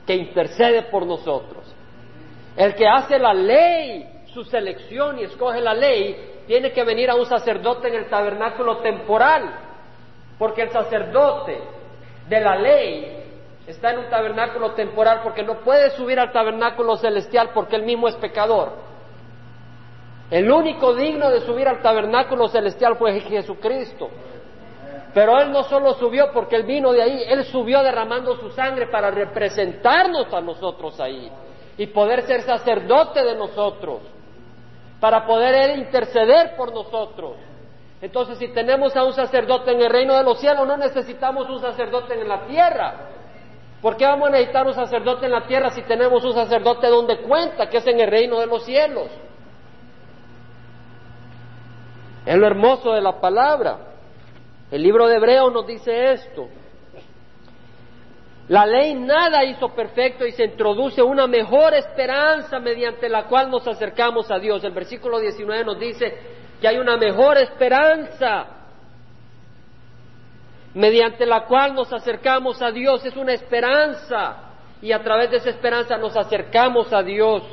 Speaker 1: que intercede por nosotros. El que hace la ley, su selección y escoge la ley, tiene que venir a un sacerdote en el tabernáculo temporal, porque el sacerdote de la ley está en un tabernáculo temporal porque no puede subir al tabernáculo celestial porque él mismo es pecador. El único digno de subir al tabernáculo celestial fue Jesucristo. Pero Él no solo subió porque Él vino de ahí, Él subió derramando su sangre para representarnos a nosotros ahí y poder ser sacerdote de nosotros, para poder Él interceder por nosotros. Entonces, si tenemos a un sacerdote en el reino de los cielos, no necesitamos un sacerdote en la tierra. ¿Por qué vamos a necesitar un sacerdote en la tierra si tenemos un sacerdote donde cuenta, que es en el reino de los cielos? Es lo hermoso de la palabra. El libro de Hebreo nos dice esto. La ley nada hizo perfecto y se introduce una mejor esperanza mediante la cual nos acercamos a Dios. El versículo 19 nos dice que hay una mejor esperanza mediante la cual nos acercamos a Dios. Es una esperanza y a través de esa esperanza nos acercamos a Dios.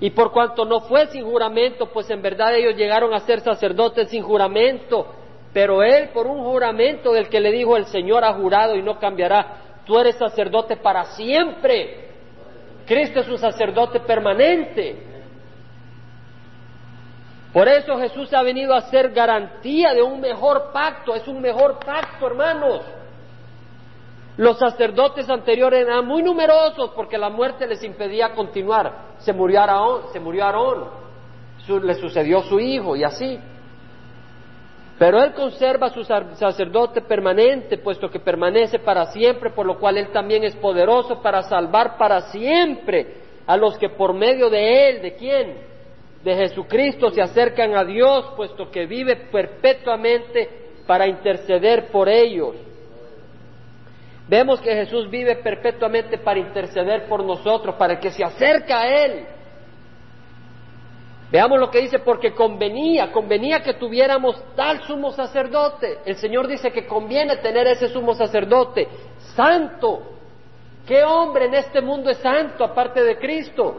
Speaker 1: Y por cuanto no fue sin juramento, pues en verdad ellos llegaron a ser sacerdotes sin juramento, pero él por un juramento del que le dijo el Señor ha jurado y no cambiará, tú eres sacerdote para siempre. Cristo es un sacerdote permanente. Por eso Jesús ha venido a ser garantía de un mejor pacto, es un mejor pacto, hermanos. Los sacerdotes anteriores eran muy numerosos porque la muerte les impedía continuar. Se murió Aarón, se murió Aarón, le sucedió su hijo y así. Pero Él conserva su sacerdote permanente, puesto que permanece para siempre, por lo cual Él también es poderoso para salvar para siempre a los que por medio de Él, ¿de quién? De Jesucristo se acercan a Dios, puesto que vive perpetuamente para interceder por ellos. Vemos que Jesús vive perpetuamente para interceder por nosotros, para que se acerca a Él. Veamos lo que dice, porque convenía, convenía que tuviéramos tal sumo sacerdote. El Señor dice que conviene tener ese sumo sacerdote, santo. ¿Qué hombre en este mundo es santo aparte de Cristo?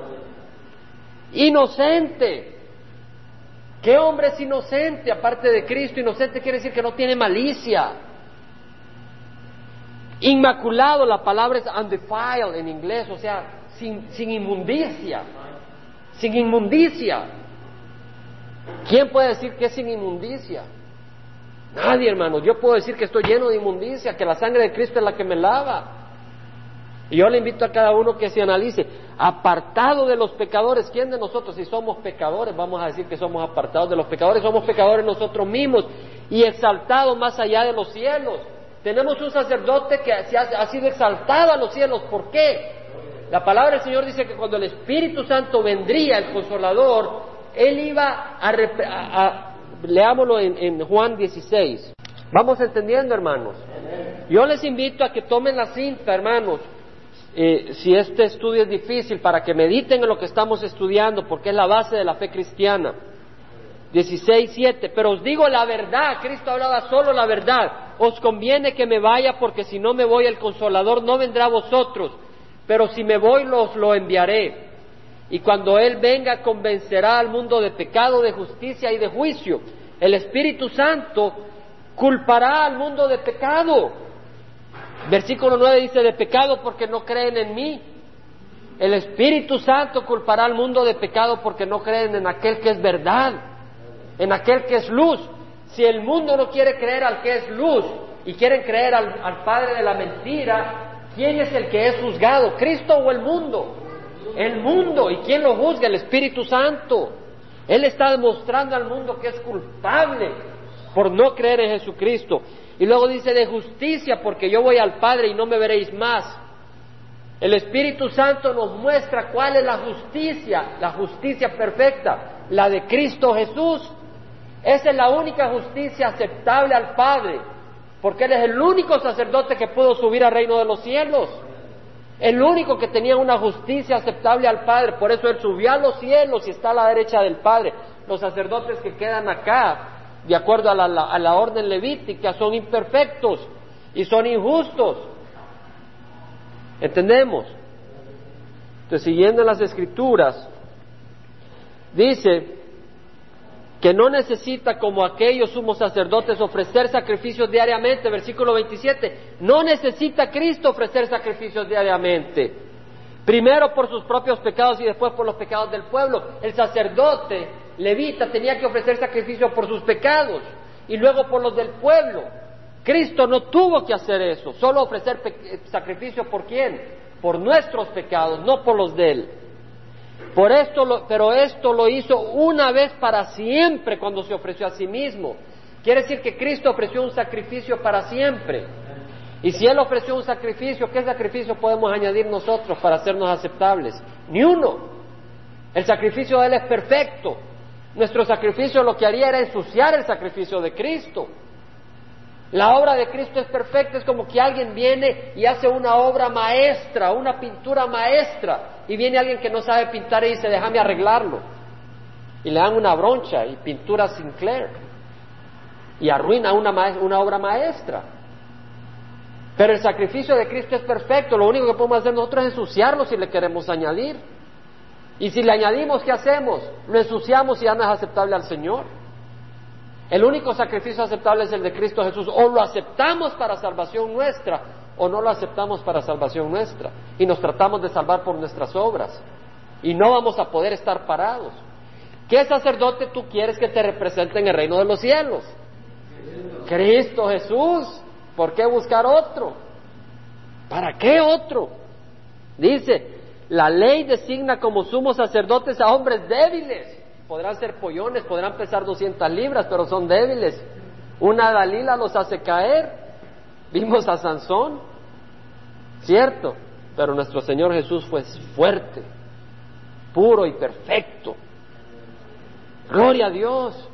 Speaker 1: Inocente. ¿Qué hombre es inocente aparte de Cristo? Inocente quiere decir que no tiene malicia. Inmaculado, la palabra es undefiled en inglés, o sea, sin, sin inmundicia. Sin inmundicia. ¿Quién puede decir que es sin inmundicia? Nadie, hermano. Yo puedo decir que estoy lleno de inmundicia, que la sangre de Cristo es la que me lava. Y yo le invito a cada uno que se analice, apartado de los pecadores, ¿quién de nosotros, si somos pecadores, vamos a decir que somos apartados de los pecadores, somos pecadores nosotros mismos y exaltados más allá de los cielos? Tenemos un sacerdote que ha, sido exaltado a los cielos, ¿por qué? La palabra del Señor dice que cuando el Espíritu Santo vendría, el consolador, Él iba a, leámoslo en, en Juan 16. Vamos entendiendo, hermanos. Yo les invito a que tomen la cinta, hermanos, eh, si este estudio es difícil, para que mediten en lo que estamos estudiando, porque es la base de la fe cristiana. 16, 7. Pero os digo la verdad, Cristo hablaba solo la verdad. Os conviene que me vaya, porque si no me voy, el consolador no vendrá a vosotros. Pero si me voy, los lo enviaré. Y cuando Él venga, convencerá al mundo de pecado, de justicia y de juicio. El Espíritu Santo culpará al mundo de pecado Versículo 9 dice, de pecado porque no creen en mí. El Espíritu Santo culpará al mundo de pecado porque no creen en aquel que es verdad, en aquel que es luz. Si el mundo no quiere creer al que es luz y quieren creer al, al Padre de la mentira, ¿quién es el que es juzgado? ¿Cristo o el mundo? El mundo. ¿Y quién lo juzga? El Espíritu Santo. Él está demostrando al mundo que es culpable por no creer en Jesucristo. Y luego dice de justicia, porque yo voy al Padre y no me veréis más. El Espíritu Santo nos muestra cuál es la justicia, la justicia perfecta, la de Cristo Jesús. Esa es la única justicia aceptable al Padre, porque Él es el único sacerdote que pudo subir al reino de los cielos. El único que tenía una justicia aceptable al Padre, por eso Él subió a los cielos y está a la derecha del Padre. Los sacerdotes que quedan acá de acuerdo a la, orden levítica, son imperfectos y son injustos. ¿Entendemos? Entonces, siguiendo las escrituras, dice que no necesita como aquellos sumos sacerdotes ofrecer sacrificios diariamente, versículo 27, no necesita Cristo ofrecer sacrificios diariamente, primero por sus propios pecados y después por los pecados del pueblo. El sacerdote levita tenía que ofrecer sacrificio por sus pecados y luego por los del pueblo. Cristo no tuvo que hacer eso, solo ofrecer sacrificio por quién? Por nuestros pecados, no por los de él. Por esto, pero esto lo hizo una vez para siempre cuando se ofreció a sí mismo. Quiere decir que Cristo ofreció un sacrificio para siempre. Y si Él ofreció un sacrificio, ¿qué sacrificio podemos añadir nosotros para hacernos aceptables? Ni uno. El sacrificio de Él es perfecto. Nuestro sacrificio lo que haría era ensuciar el sacrificio de Cristo. La obra de Cristo es perfecta, es como que alguien viene y hace una obra maestra, una pintura maestra, y viene alguien que no sabe pintar y dice, déjame arreglarlo. Y le dan una broncha y pintura Sinclair. Y arruina una, una obra maestra. Pero el sacrificio de Cristo es perfecto, lo único que podemos hacer nosotros es ensuciarlo si le queremos añadir. Y si le añadimos, ¿qué hacemos? Lo ensuciamos y ya no es aceptable al Señor. El único sacrificio aceptable es el de Cristo Jesús. O lo aceptamos para salvación nuestra o no lo aceptamos para salvación nuestra. Y nos tratamos de salvar por nuestras obras. Y no vamos a poder estar parados. ¿Qué sacerdote tú quieres que te represente en el reino de los cielos? Cristo Jesús. ¿Por qué buscar otro? ¿Para qué otro? Dice, la ley designa como sumos sacerdotes a hombres débiles. Podrán ser pollones, podrán pesar 200 libras, pero son débiles. Una Dalila los hace caer. Vimos a Sansón, cierto, pero nuestro Señor Jesús fue fuerte, puro y perfecto. Gloria a Dios.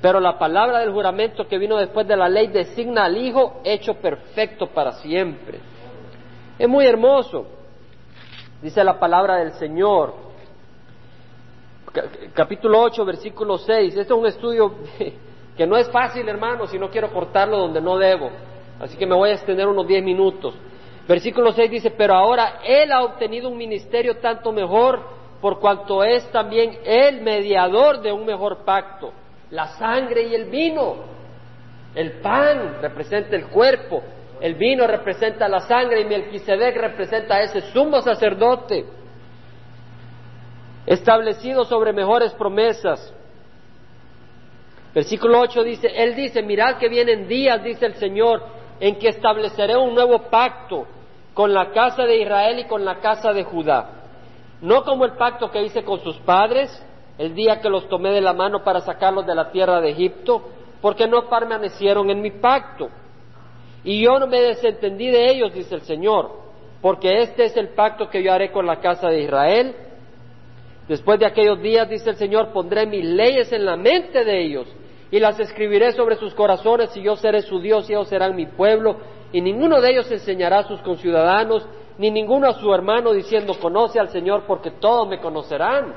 Speaker 1: Pero la palabra del juramento que vino después de la ley designa al Hijo hecho perfecto para siempre. Es muy hermoso. Dice la palabra del Señor. Capítulo 8, versículo 6. Este es un estudio que no es fácil, hermanos, y no quiero cortarlo donde no debo. Así que me voy a extender unos 10 minutos. Versículo 6 dice, pero ahora Él ha obtenido un ministerio tanto mejor por cuanto es también el mediador de un mejor pacto. La sangre y el vino. El pan representa el cuerpo, el vino representa la sangre y Melquisedec representa a ese sumo sacerdote establecido sobre mejores promesas. Versículo 8 dice, Él dice, mirad que vienen días, dice el Señor, en que estableceré un nuevo pacto con la casa de Israel y con la casa de Judá. No como el pacto que hice con sus padres, el día que los tomé de la mano para sacarlos de la tierra de Egipto, porque no permanecieron en mi pacto. Y yo no me desentendí de ellos, dice el Señor, porque este es el pacto que yo haré con la casa de Israel. Después de aquellos días, dice el Señor, pondré mis leyes en la mente de ellos y las escribiré sobre sus corazones y yo seré su Dios y ellos serán mi pueblo y ninguno de ellos enseñará a sus conciudadanos ni ninguno a su hermano diciendo conoce al Señor porque todos me conocerán.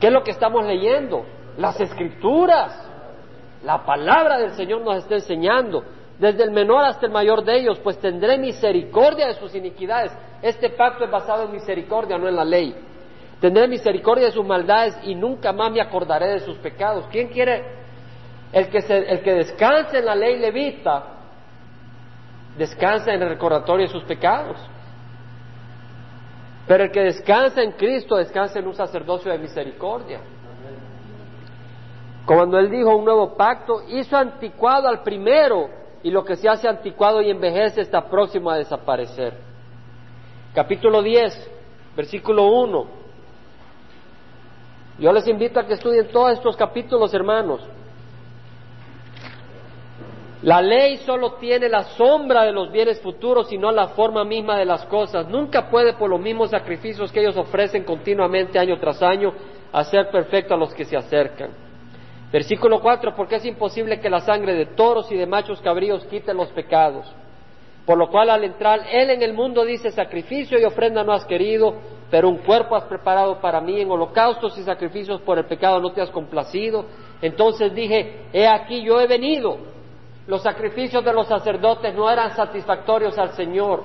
Speaker 1: ¿Qué es lo que estamos leyendo? Las escrituras. La palabra del Señor nos está enseñando, desde el menor hasta el mayor de ellos, pues tendré misericordia de sus iniquidades. Este pacto es basado en misericordia, no en la ley. Tendré misericordia de sus maldades y nunca más me acordaré de sus pecados. ¿Quién quiere? El que, el que descanse en la ley levita, descansa en el recordatorio de sus pecados. Pero el que descansa en Cristo descansa en un sacerdocio de misericordia. Cuando él dijo un nuevo pacto, hizo anticuado al primero y lo que se hace anticuado y envejece está próximo a desaparecer. Capítulo 10, versículo 1. Yo les invito a que estudien todos estos capítulos, hermanos. La ley solo tiene la sombra de los bienes futuros y no la forma misma de las cosas. Nunca puede, por los mismos sacrificios que ellos ofrecen continuamente año tras año, hacer perfecto a los que se acercan. Versículo 4, porque es imposible que la sangre de toros y de machos cabríos quite los pecados. Por lo cual al entrar Él en el mundo dice, sacrificio y ofrenda no has querido, pero un cuerpo has preparado para mí, en holocaustos y sacrificios por el pecado no te has complacido. Entonces dije, he aquí yo he venido. Los sacrificios de los sacerdotes no eran satisfactorios al Señor.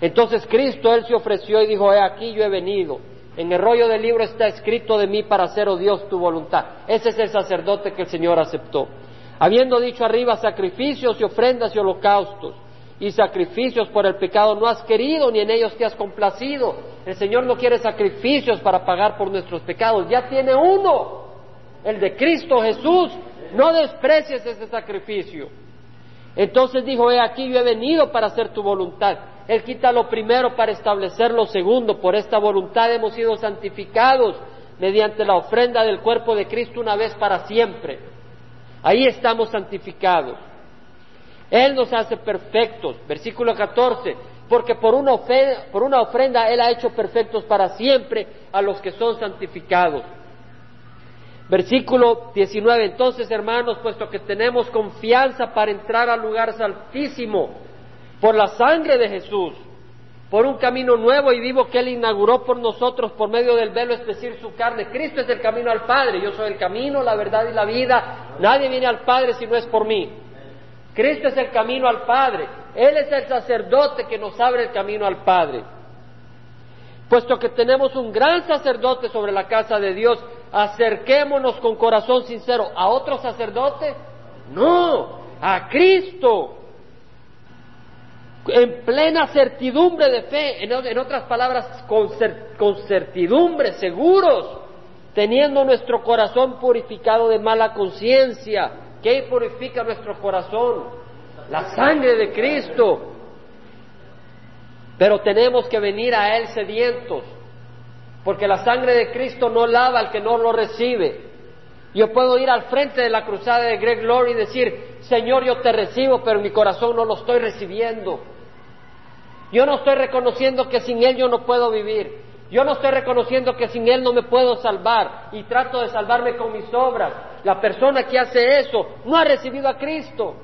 Speaker 1: Entonces Cristo, Él se ofreció y dijo, he aquí yo he venido. En el rollo del libro está escrito de mí para hacer, oh Dios, tu voluntad. Ese es el sacerdote que el Señor aceptó. Habiendo dicho arriba sacrificios y ofrendas y holocaustos y sacrificios por el pecado no has querido ni en ellos te has complacido. El Señor no quiere sacrificios para pagar por nuestros pecados, ya tiene uno, el de Cristo Jesús. No desprecies ese sacrificio. Entonces dijo, he aquí yo he venido para hacer tu voluntad. Él quita lo primero para establecer lo segundo. Por esta voluntad hemos sido santificados mediante la ofrenda del cuerpo de Cristo una vez para siempre. Ahí estamos santificados. Él nos hace perfectos. Versículo 14. Porque por una, ofrenda, por una ofrenda Él ha hecho perfectos para siempre a los que son santificados. Versículo 19. Entonces, hermanos, puesto que tenemos confianza para entrar al lugar santísimo por la sangre de Jesús, por un camino nuevo y vivo que Él inauguró por nosotros por medio del velo, es decir, su carne. Cristo es el camino al Padre. Yo soy el camino, la verdad y la vida. Nadie viene al Padre si no es por mí. Cristo es el camino al Padre. Él es el sacerdote que nos abre el camino al Padre. Puesto que tenemos un gran sacerdote sobre la casa de Dios, acerquémonos con corazón sincero a otro sacerdote. No, a Cristo. En plena certidumbre de fe, en, otras palabras, con, certidumbre, seguros, teniendo nuestro corazón purificado de mala conciencia. ¿Qué purifica nuestro corazón? La sangre de Cristo. Pero tenemos que venir a Él sedientos, porque la sangre de Cristo no lava al que no lo recibe. Yo puedo ir al frente de la cruzada de Greg Laurie y decir, Señor, yo te recibo, pero mi corazón no lo estoy recibiendo. Yo no estoy reconociendo que sin Él yo no puedo vivir. Yo no estoy reconociendo que sin Él no me puedo salvar y trato de salvarme con mis obras. La persona que hace eso no ha recibido a Cristo.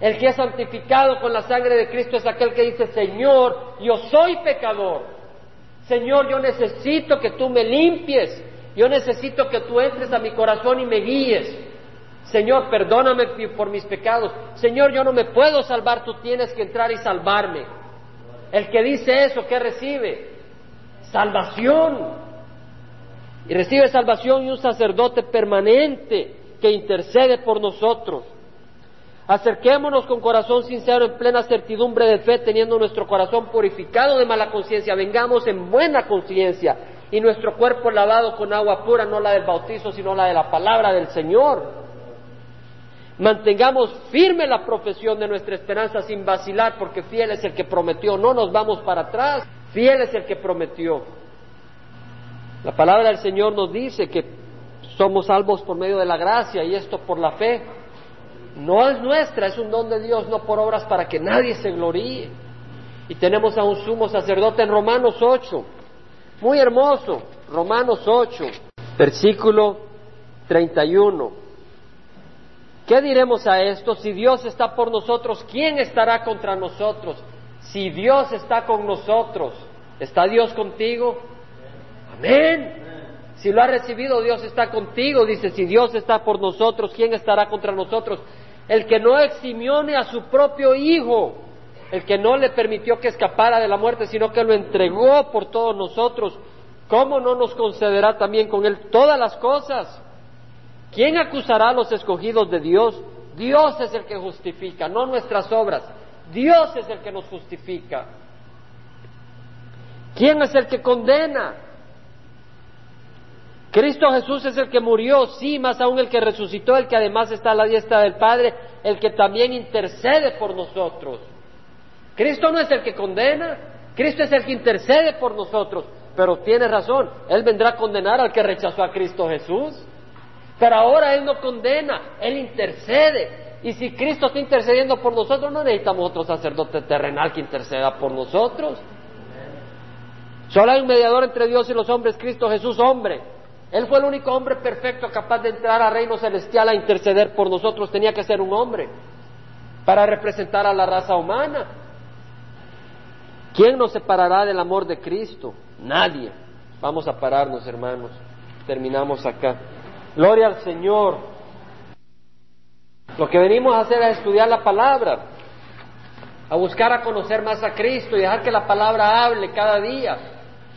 Speaker 1: El que es santificado con la sangre de Cristo es aquel que dice, Señor, yo soy pecador. Señor, yo necesito que tú me limpies. Yo necesito que tú entres a mi corazón y me guíes. Señor, perdóname por mis pecados. Señor, yo no me puedo salvar, tú tienes que entrar y salvarme. El que dice eso, ¿qué recibe? Salvación. Y recibe salvación y un sacerdote permanente que intercede por nosotros. Acerquémonos con corazón sincero en plena certidumbre de fe, teniendo nuestro corazón purificado de mala conciencia. Vengamos en buena conciencia y nuestro cuerpo lavado con agua pura, no la del bautizo, sino la de la palabra del Señor. Mantengamos firme la profesión de nuestra esperanza sin vacilar, porque fiel es el que prometió. No nos vamos para atrás, fiel es el que prometió. La palabra del Señor nos dice que somos salvos por medio de la gracia y esto por la fe. No es nuestra, es un don de Dios, no por obras para que nadie se gloríe. Y tenemos a un sumo sacerdote en Romanos 8, muy hermoso, Romanos 8, versículo 31. ¿Qué diremos a esto? Si Dios está por nosotros, ¿quién estará contra nosotros? Si Dios está con nosotros, ¿está Dios contigo? Amén. Si lo ha recibido, Dios está contigo. Dice, si Dios está por nosotros, ¿quién estará contra nosotros? El que no eximione a su propio Hijo, el que no le permitió que escapara de la muerte, sino que lo entregó por todos nosotros, ¿cómo no nos concederá también con Él todas las cosas? ¿Quién acusará a los escogidos de Dios? Dios es el que justifica, no nuestras obras. Dios es el que nos justifica. ¿Quién es el que condena? Cristo Jesús es el que murió, sí, más aún el que resucitó, el que además está a la diestra del Padre, el que también intercede por nosotros. Cristo no es el que condena, Cristo es el que intercede por nosotros, pero tiene razón, Él vendrá a condenar al que rechazó a Cristo Jesús. Pero ahora Él no condena, Él intercede. Y si Cristo está intercediendo por nosotros, no necesitamos otro sacerdote terrenal que interceda por nosotros. Solo hay un mediador entre Dios y los hombres, Cristo Jesús, hombre. Él fue el único hombre perfecto capaz de entrar al reino celestial a interceder por nosotros. Tenía que ser un hombre para representar a la raza humana. ¿Quién nos separará del amor de Cristo? Nadie. Vamos a pararnos, hermanos. Terminamos acá. Gloria al Señor. Lo que venimos a hacer es estudiar la palabra, a buscar a conocer más a Cristo y dejar que la palabra hable cada día.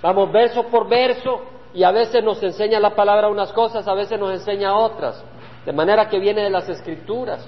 Speaker 1: Vamos verso por verso y a veces nos enseña la palabra unas cosas, a veces nos enseña otras, de manera que viene de las escrituras.